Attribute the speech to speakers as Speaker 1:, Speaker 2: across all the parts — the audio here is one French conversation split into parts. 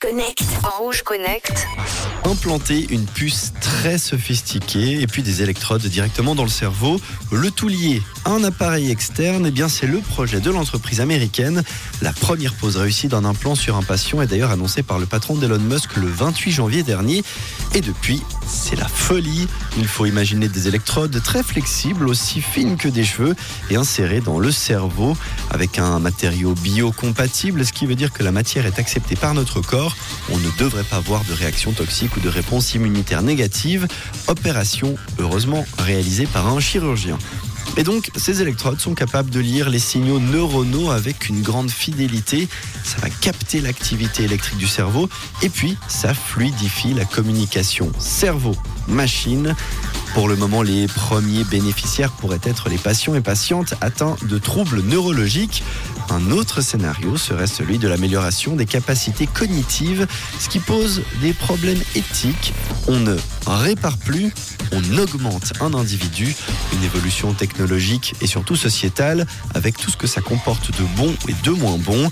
Speaker 1: Connect.
Speaker 2: Rouge Connect.
Speaker 3: Implanter une puce très sophistiquée et puis des électrodes directement dans le cerveau, le tout lié à un appareil externe, eh bien c'est le projet de l'entreprise américaine. La première pose réussie d'un implant sur un patient est d'ailleurs annoncée par le patron d'Elon Musk le 28 janvier dernier. Et depuis, c'est la folie. Il faut imaginer des électrodes très flexibles, aussi fines que des cheveux, et insérées dans le cerveau avec un matériau biocompatible, ce qui veut dire que la matière est acceptée par notre corps. On ne devrait pas avoir de réaction toxique ou de réponse immunitaire négative. Opération, heureusement, réalisée par un chirurgien. Et donc, ces électrodes sont capables de lire les signaux neuronaux avec une grande fidélité. Ça va capter l'activité électrique du cerveau et puis ça fluidifie la communication cerveau-machine. Pour le moment, les premiers bénéficiaires pourraient être les patients et patientes atteints de troubles neurologiques. Un autre scénario serait celui de l'amélioration des capacités cognitives, ce qui pose des problèmes éthiques. On ne répare plus, on augmente un individu, une évolution technologique et surtout sociétale, avec tout ce que ça comporte de bon et de moins bon.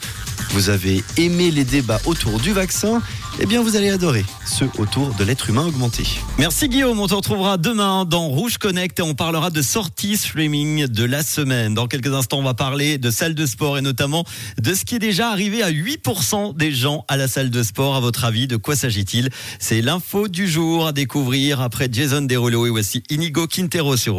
Speaker 3: Vous avez aimé les débats autour du vaccin Eh bien, vous allez adorer ceux autour de l'être humain augmenté.
Speaker 4: Merci Guillaume, on te retrouvera demain dans Rouge Connect et on parlera de sorties streaming de la semaine. Dans quelques instants, on va parler de salle de sport et notamment de ce qui est déjà arrivé à 8% des gens à la salle de sport. À votre avis, de quoi s'agit-il? C'est l'info du jour à découvrir après Jason Derulo et voici Inigo Quintero sur